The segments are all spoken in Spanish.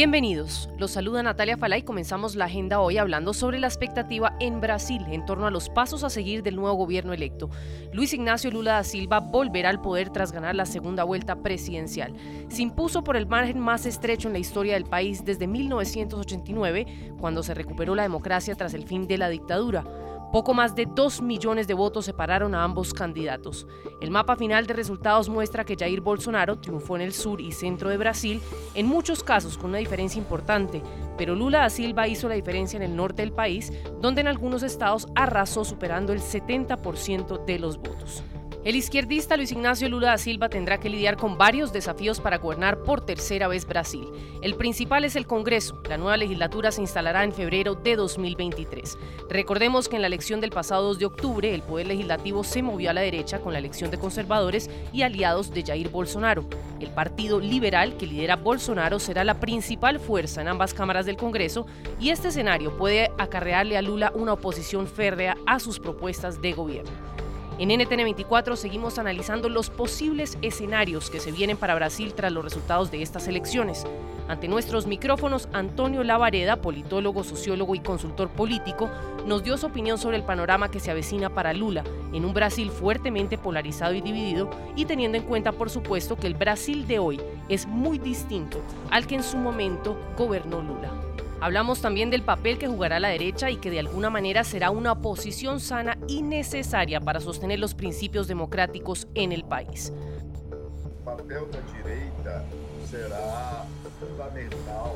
Bienvenidos, los saluda Natalia Fala y comenzamos la agenda hoy hablando sobre la expectativa en Brasil en torno a los pasos a seguir del nuevo gobierno electo. Luis Ignacio Lula da Silva volverá al poder tras ganar la segunda vuelta presidencial. Se impuso por el margen más estrecho en la historia del país desde 1989, cuando se recuperó la democracia tras el fin de la dictadura. Poco más de 2 millones de votos separaron a ambos candidatos. El mapa final de resultados muestra que Jair Bolsonaro triunfó en el sur y centro de Brasil, en muchos casos con una diferencia importante, pero Lula da Silva hizo la diferencia en el norte del país, donde en algunos estados arrasó superando el 70% de los votos. El izquierdista Luis Ignacio Lula da Silva tendrá que lidiar con varios desafíos para gobernar por tercera vez Brasil. El principal es el Congreso. La nueva legislatura se instalará en febrero de 2023. Recordemos que en la elección del pasado 2 de octubre, el poder legislativo se movió a la derecha con la elección de conservadores y aliados de Jair Bolsonaro. El Partido Liberal que lidera Bolsonaro será la principal fuerza en ambas cámaras del Congreso y este escenario puede acarrearle a Lula una oposición férrea a sus propuestas de gobierno. En NTN 24 seguimos analizando los posibles escenarios que se vienen para Brasil tras los resultados de estas elecciones. Ante nuestros micrófonos, Antonio Lavareda, politólogo, sociólogo y consultor político, nos dio su opinión sobre el panorama que se avecina para Lula en un Brasil fuertemente polarizado y dividido y teniendo en cuenta, por supuesto, que el Brasil de hoy es muy distinto al que en su momento gobernó Lula. Hablamos también del papel que jugará la derecha y que de alguna manera será una oposición sana y necesaria para sostener los principios democráticos en el país.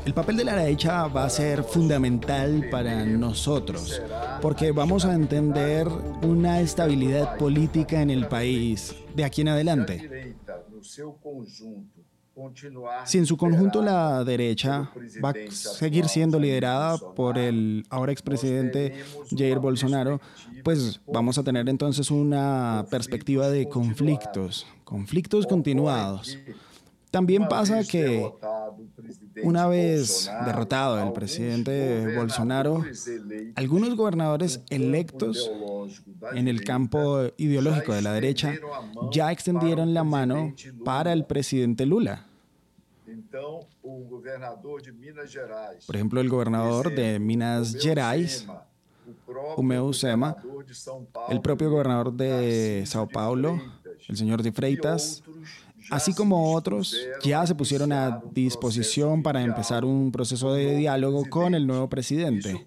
El papel de la derecha va a ser fundamental para nosotros porque vamos a entender una estabilidad política en el país de aquí en adelante. Si en su conjunto la derecha va a seguir siendo liderada por el ahora expresidente Jair Bolsonaro, pues vamos a tener entonces una perspectiva de conflictos, conflictos continuados. También pasa que una vez derrotado el presidente Bolsonaro, algunos gobernadores electos en el campo ideológico de la derecha ya extendieron la mano para el presidente Lula. Por ejemplo, el gobernador de Minas Gerais, Humeu Sema, el propio gobernador de Sao Paulo, el señor de Freitas, así como otros, ya se pusieron a disposición para empezar un proceso de diálogo con el nuevo presidente.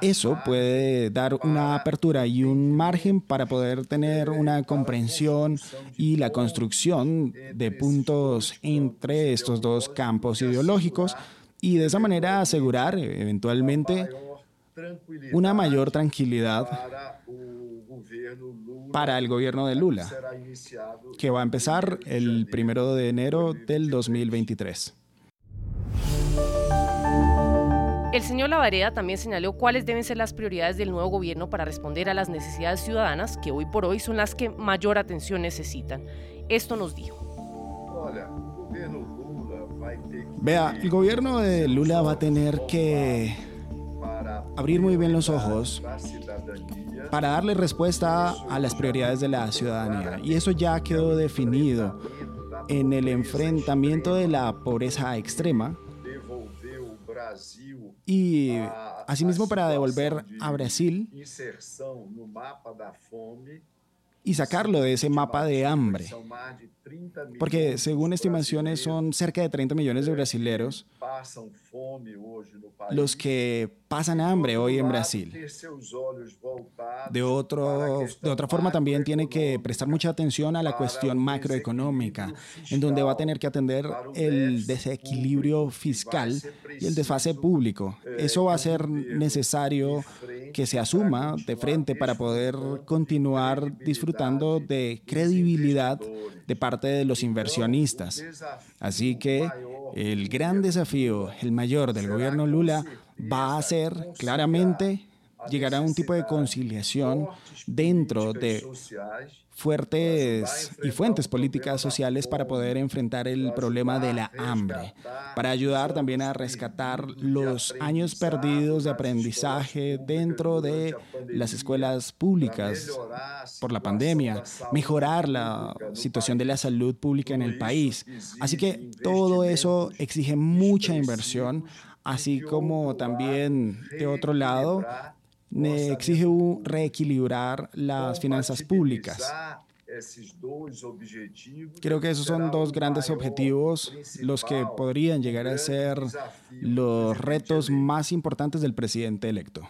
Eso puede dar una apertura y un margen para poder tener una comprensión y la construcción de puntos entre estos dos campos ideológicos y de esa manera asegurar eventualmente una mayor tranquilidad para el gobierno de Lula, que va a empezar el primero de enero del 2023. El señor Lavareda también señaló cuáles deben ser las prioridades del nuevo gobierno para responder a las necesidades ciudadanas que hoy por hoy son las que mayor atención necesitan. Esto nos dijo. Vea, el gobierno de Lula va a tener que abrir muy bien los ojos para darle respuesta a las prioridades de la ciudadanía. Y eso ya quedó definido en el enfrentamiento de la pobreza extrema y asimismo para devolver a Brasil y sacarlo de ese mapa de hambre. Porque según estimaciones son cerca de 30 millones de brasileros los que pasan hambre hoy en Brasil. De, otro, de otra forma también tiene que prestar mucha atención a la cuestión macroeconómica, en donde va a tener que atender el desequilibrio fiscal y el desfase público. Eso va a ser necesario que se asuma de frente para poder continuar disfrutando de credibilidad de parte de los inversionistas. Así que el gran desafío, el mayor del gobierno Lula, va a ser claramente llegar a un tipo de conciliación dentro de fuertes y fuentes políticas sociales para poder enfrentar el problema de la hambre, para ayudar también a rescatar los años perdidos de aprendizaje dentro de las escuelas públicas por la pandemia, mejorar la situación de la salud pública en el país. Así que todo eso exige mucha inversión, así como también de otro lado exige reequilibrar las finanzas públicas. Creo que esos son dos grandes objetivos, los que podrían llegar a ser los retos más importantes del presidente electo.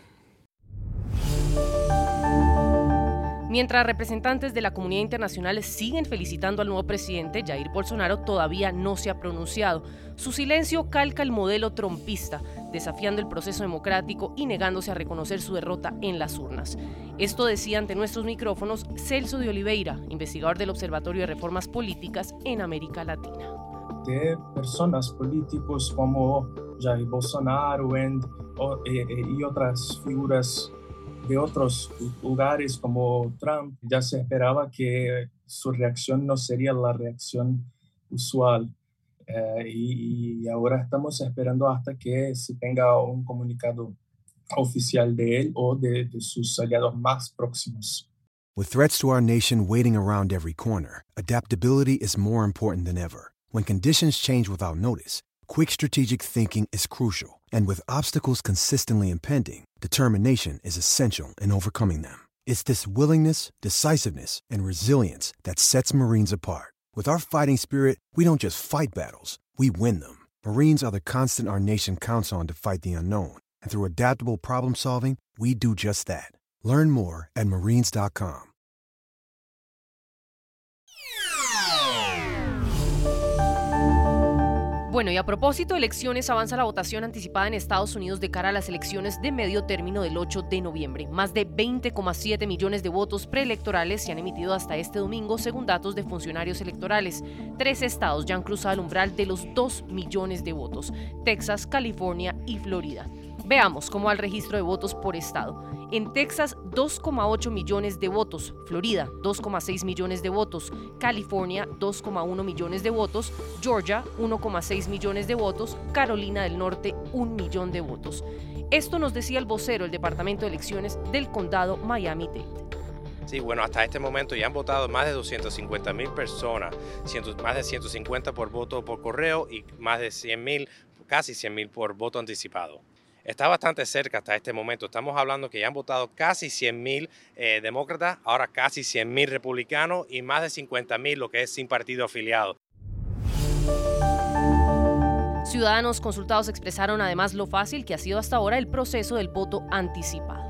Mientras representantes de la comunidad internacional siguen felicitando al nuevo presidente, Jair Bolsonaro todavía no se ha pronunciado. Su silencio calca el modelo trompista, desafiando el proceso democrático y negándose a reconocer su derrota en las urnas. Esto decía ante nuestros micrófonos Celso de Oliveira, investigador del Observatorio de Reformas Políticas en América Latina. De personas políticos como Jair Bolsonaro eh, eh, y otras figuras de otros lugares como Trump, ya se esperaba que su reacción no sería la reacción usual. Eh, y, ahora estamos esperando hasta que se tenga un comunicado oficial de él o de, de sus aliados más próximos. With threats to our nation waiting around every corner, adaptability is more important than ever. When conditions change without notice, quick strategic thinking is crucial. And with obstacles consistently impending, determination is essential in overcoming them. It's this willingness, decisiveness, and resilience that sets Marines apart. With our fighting spirit, we don't just fight battles, we win them. Marines are the constant our nation counts on to fight the unknown. And through adaptable problem solving, we do just that. Learn more at marines.com. Bueno, y a propósito de elecciones, avanza la votación anticipada en Estados Unidos de cara a las elecciones de medio término del 8 de noviembre. Más de 20,7 millones de votos preelectorales se han emitido hasta este domingo, según datos de funcionarios electorales. Tres estados ya han cruzado el umbral de los 2 millones de votos, Texas, California y Florida. Veamos cómo va el registro de votos por estado. En Texas, 2,8 millones de votos. Florida, 2,6 millones de votos. California, 2,1 millones de votos. Georgia, 1,6 millones de votos. Carolina del Norte, 1 millón de votos. Esto nos decía el vocero del Departamento de Elecciones del condado Miami-Dade. Sí, bueno, hasta este momento ya han votado más de 250 mil personas, más de 150 por voto por correo y más de 100 mil, casi 100 mil por voto anticipado está bastante cerca hasta este momento. Estamos hablando que ya han votado casi 100 mil eh, demócratas, ahora casi 100 mil republicanos y más de 50 mil lo que es sin partido afiliado. Ciudadanos consultados expresaron además lo fácil que ha sido hasta ahora el proceso del voto anticipado.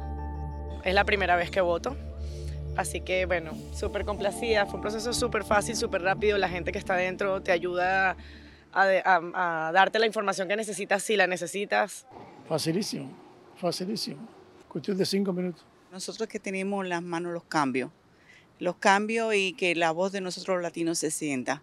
Es la primera vez que voto, así que bueno, súper complacida, fue un proceso súper fácil, súper rápido, la gente que está dentro te ayuda a, a darte la información que necesitas si la necesitas. Facilísimo, facilísimo. Cuestión de cinco minutos. Nosotros que tenemos en las manos los cambios, los cambios y que la voz de nosotros los latinos se sienta.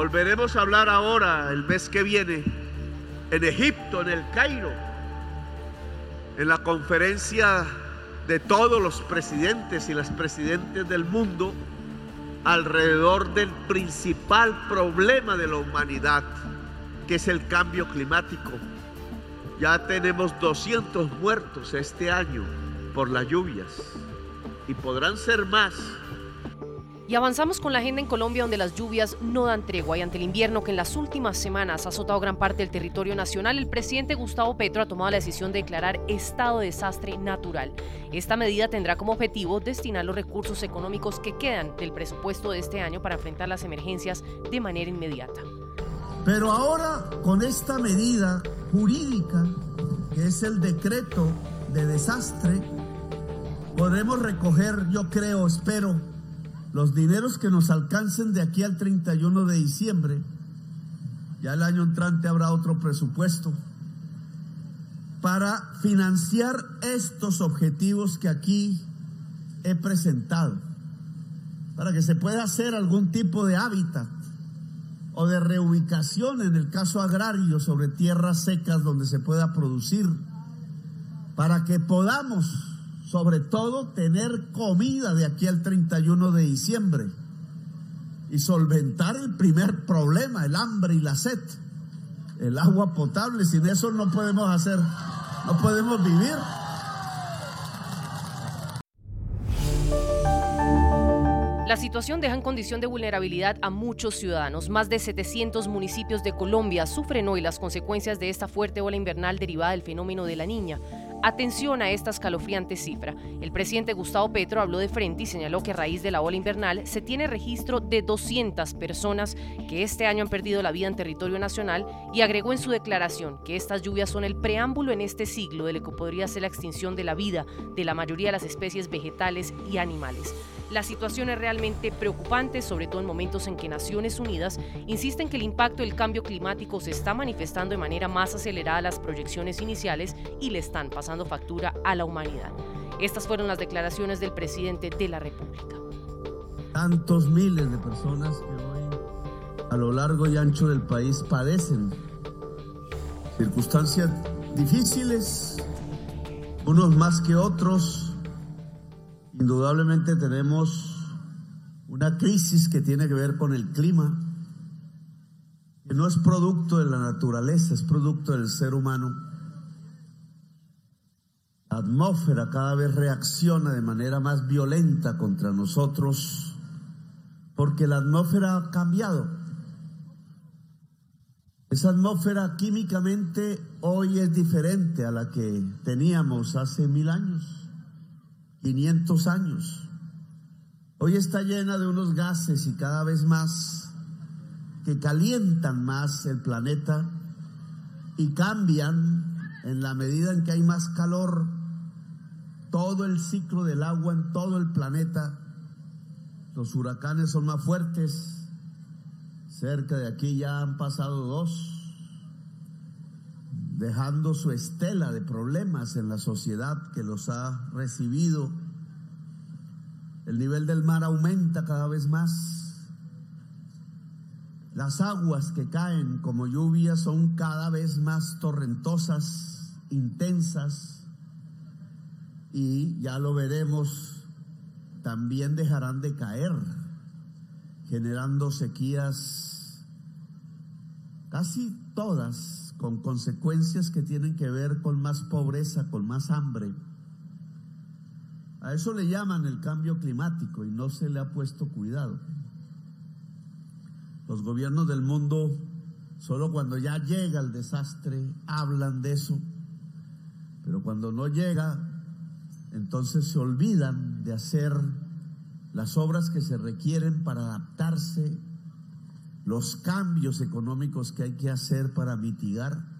Volveremos a hablar ahora, el mes que viene, en Egipto, en el Cairo, en la conferencia de todos los presidentes y las presidentes del mundo alrededor del principal problema de la humanidad, que es el cambio climático. Ya tenemos 200 muertos este año por las lluvias y podrán ser más y avanzamos con la agenda en Colombia donde las lluvias no dan tregua y ante el invierno que en las últimas semanas ha azotado gran parte del territorio nacional, el presidente Gustavo Petro ha tomado la decisión de declarar estado de desastre natural. Esta medida tendrá como objetivo destinar los recursos económicos que quedan del presupuesto de este año para enfrentar las emergencias de manera inmediata. Pero ahora con esta medida jurídica, que es el decreto de desastre, podemos recoger, yo creo, espero, los dineros que nos alcancen de aquí al 31 de diciembre. Ya el año entrante habrá otro presupuesto para financiar estos objetivos que aquí he presentado, para que se pueda hacer algún tipo de hábitat o de reubicación en el caso agrario sobre tierras secas donde se pueda producir, para que podamos sobre todo tener comida de aquí al 31 de diciembre y solventar el primer problema, el hambre y la sed, el agua potable, sin eso no podemos hacer, no podemos vivir. La situación deja en condición de vulnerabilidad a muchos ciudadanos. Más de 700 municipios de Colombia sufren hoy las consecuencias de esta fuerte ola invernal derivada del fenómeno de la niña. Atención a esta escalofriante cifra. El presidente Gustavo Petro habló de frente y señaló que a raíz de la ola invernal se tiene registro de 200 personas que este año han perdido la vida en territorio nacional y agregó en su declaración que estas lluvias son el preámbulo en este siglo de lo que podría ser la extinción de la vida de la mayoría de las especies vegetales y animales. La situación es realmente preocupante, sobre todo en momentos en que Naciones Unidas insisten que el impacto del cambio climático se está manifestando de manera más acelerada a las proyecciones iniciales y le están pasando factura a la humanidad. Estas fueron las declaraciones del presidente de la República. Tantos miles de personas que hoy a lo largo y ancho del país padecen circunstancias difíciles, unos más que otros, Indudablemente tenemos una crisis que tiene que ver con el clima, que no es producto de la naturaleza, es producto del ser humano. La atmósfera cada vez reacciona de manera más violenta contra nosotros porque la atmósfera ha cambiado. Esa atmósfera químicamente hoy es diferente a la que teníamos hace mil años. 500 años. Hoy está llena de unos gases y cada vez más que calientan más el planeta y cambian en la medida en que hay más calor todo el ciclo del agua en todo el planeta. Los huracanes son más fuertes. Cerca de aquí ya han pasado dos dejando su estela de problemas en la sociedad que los ha recibido. El nivel del mar aumenta cada vez más. Las aguas que caen como lluvia son cada vez más torrentosas, intensas, y ya lo veremos, también dejarán de caer, generando sequías casi todas con consecuencias que tienen que ver con más pobreza, con más hambre. A eso le llaman el cambio climático y no se le ha puesto cuidado. Los gobiernos del mundo, solo cuando ya llega el desastre, hablan de eso, pero cuando no llega, entonces se olvidan de hacer las obras que se requieren para adaptarse los cambios económicos que hay que hacer para mitigar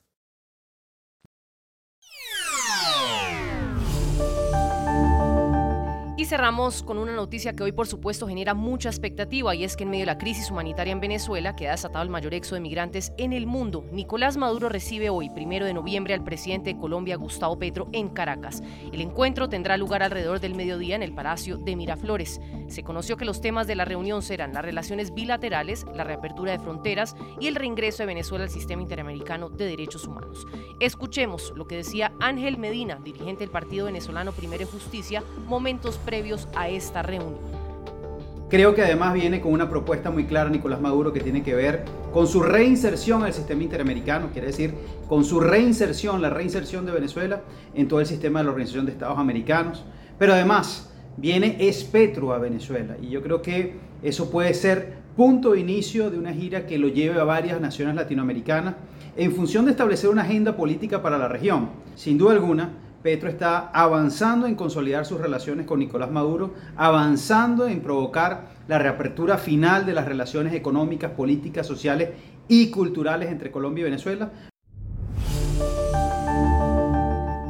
Cerramos con una noticia que hoy por supuesto genera mucha expectativa y es que en medio de la crisis humanitaria en Venezuela, que ha desatado el mayor éxodo de migrantes en el mundo, Nicolás Maduro recibe hoy, primero de noviembre, al presidente de Colombia, Gustavo Petro, en Caracas. El encuentro tendrá lugar alrededor del mediodía en el Palacio de Miraflores. Se conoció que los temas de la reunión serán las relaciones bilaterales, la reapertura de fronteras y el reingreso de Venezuela al sistema interamericano de derechos humanos. Escuchemos lo que decía Ángel Medina, dirigente del Partido Venezolano Primero y Justicia, momentos previos a esta reunión. Creo que además viene con una propuesta muy clara Nicolás Maduro que tiene que ver con su reinserción al sistema interamericano, quiere decir, con su reinserción, la reinserción de Venezuela en todo el sistema de la Organización de Estados Americanos. Pero además viene Espetro a Venezuela y yo creo que eso puede ser punto de inicio de una gira que lo lleve a varias naciones latinoamericanas en función de establecer una agenda política para la región. Sin duda alguna, Petro está avanzando en consolidar sus relaciones con Nicolás Maduro, avanzando en provocar la reapertura final de las relaciones económicas, políticas, sociales y culturales entre Colombia y Venezuela.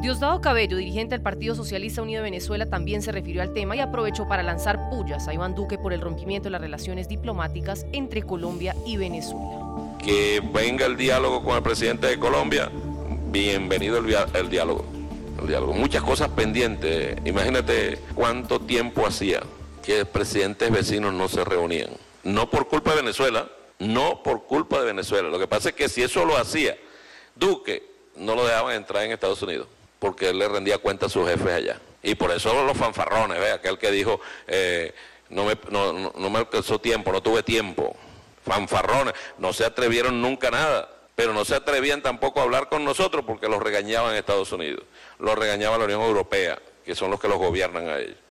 Diosdado Cabello, dirigente del Partido Socialista Unido de Venezuela, también se refirió al tema y aprovechó para lanzar pullas a Iván Duque por el rompimiento de las relaciones diplomáticas entre Colombia y Venezuela. Que venga el diálogo con el presidente de Colombia, bienvenido el, el diálogo Muchas cosas pendientes. Imagínate cuánto tiempo hacía que presidentes vecinos no se reunían. No por culpa de Venezuela, no por culpa de Venezuela. Lo que pasa es que si eso lo hacía Duque, no lo dejaban entrar en Estados Unidos, porque él le rendía cuenta a sus jefes allá. Y por eso los fanfarrones, ¿ve? aquel que dijo, eh, no, me, no, no me alcanzó tiempo, no tuve tiempo. Fanfarrones, no se atrevieron nunca a nada pero no se atrevían tampoco a hablar con nosotros porque los regañaban Estados Unidos, los regañaba la Unión Europea, que son los que los gobiernan a ellos.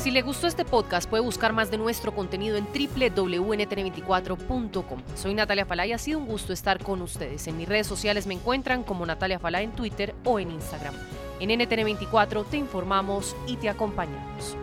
Si le gustó este podcast, puede buscar más de nuestro contenido en www.ntn24.com. Soy Natalia Falá y ha sido un gusto estar con ustedes. En mis redes sociales me encuentran como Natalia Falá en Twitter o en Instagram. En NTN24 te informamos y te acompañamos.